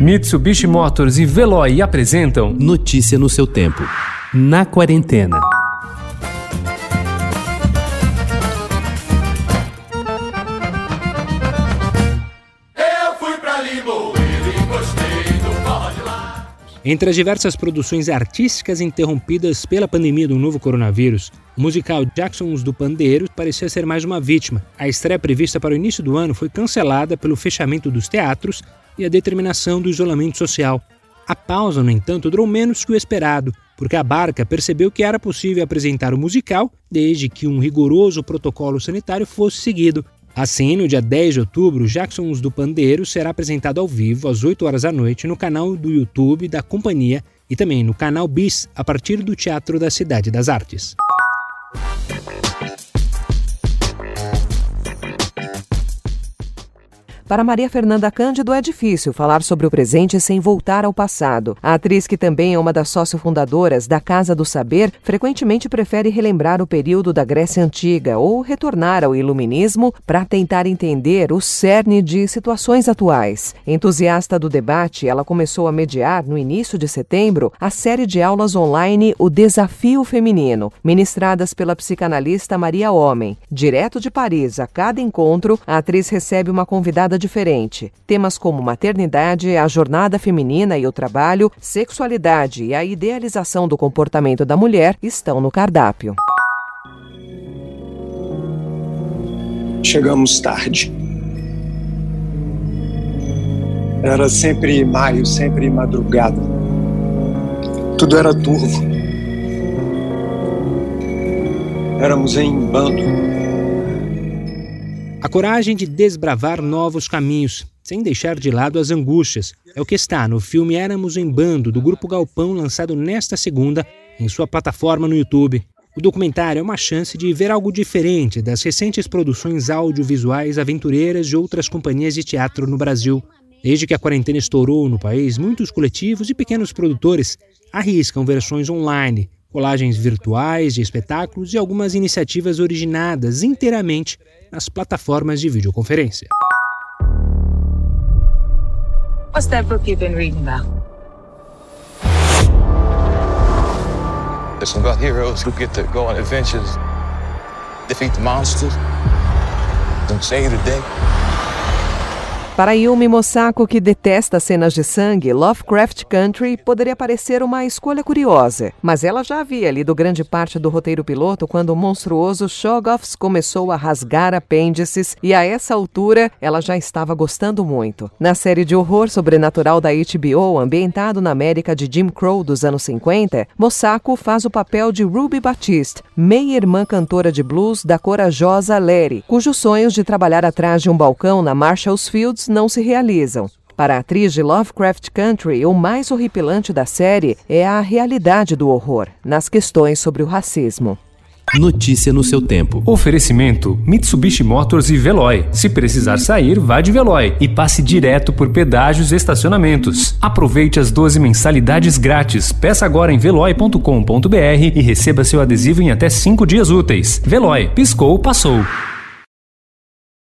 Mitsubishi Motors e Veloy apresentam Notícia no seu tempo. Na quarentena. Entre as diversas produções artísticas interrompidas pela pandemia do novo coronavírus, o musical Jacksons do Pandeiro parecia ser mais uma vítima. A estreia prevista para o início do ano foi cancelada pelo fechamento dos teatros e a determinação do isolamento social. A pausa, no entanto, durou menos que o esperado, porque a Barca percebeu que era possível apresentar o musical desde que um rigoroso protocolo sanitário fosse seguido. Assim, no dia 10 de outubro, Jacksons do Pandeiro será apresentado ao vivo às 8 horas da noite no canal do YouTube da companhia e também no canal Bis a partir do Teatro da Cidade das Artes. Para Maria Fernanda Cândido é difícil falar sobre o presente sem voltar ao passado. A atriz, que também é uma das sócio-fundadoras da Casa do Saber, frequentemente prefere relembrar o período da Grécia Antiga ou retornar ao iluminismo para tentar entender o cerne de situações atuais. Entusiasta do debate, ela começou a mediar, no início de setembro, a série de aulas online O Desafio Feminino, ministradas pela psicanalista Maria Homem. Direto de Paris, a cada encontro, a atriz recebe uma convidada diferente. Temas como maternidade, a jornada feminina e o trabalho, sexualidade e a idealização do comportamento da mulher estão no cardápio. Chegamos tarde. Era sempre maio, sempre madrugada. Tudo era turvo. Éramos em bando a coragem de desbravar novos caminhos, sem deixar de lado as angústias, é o que está no filme Éramos em Bando, do Grupo Galpão, lançado nesta segunda em sua plataforma no YouTube. O documentário é uma chance de ver algo diferente das recentes produções audiovisuais aventureiras de outras companhias de teatro no Brasil. Desde que a quarentena estourou no país, muitos coletivos e pequenos produtores arriscam versões online, colagens virtuais de espetáculos e algumas iniciativas originadas inteiramente nas plataformas de videoconferência. What's that book you've been reading about? It's about heroes who get to go on adventures, defeat the monsters, and save the day. Para Yumi Mosako, que detesta cenas de sangue, Lovecraft Country poderia parecer uma escolha curiosa, mas ela já havia lido grande parte do roteiro piloto quando o monstruoso Shoggoths começou a rasgar apêndices e a essa altura ela já estava gostando muito. Na série de horror sobrenatural da HBO, ambientado na América de Jim Crow dos anos 50, Mosako faz o papel de Ruby Baptiste, meia-irmã cantora de blues da corajosa Larry, cujos sonhos de trabalhar atrás de um balcão na Marshalls Fields não se realizam. Para a atriz de Lovecraft Country, o mais horripilante da série é a realidade do horror, nas questões sobre o racismo. Notícia no seu tempo. Oferecimento: Mitsubishi Motors e Veloy. Se precisar sair, vá de Veloy e passe direto por pedágios e estacionamentos. Aproveite as 12 mensalidades grátis. Peça agora em veloy.com.br e receba seu adesivo em até 5 dias úteis. Veloy, piscou, passou.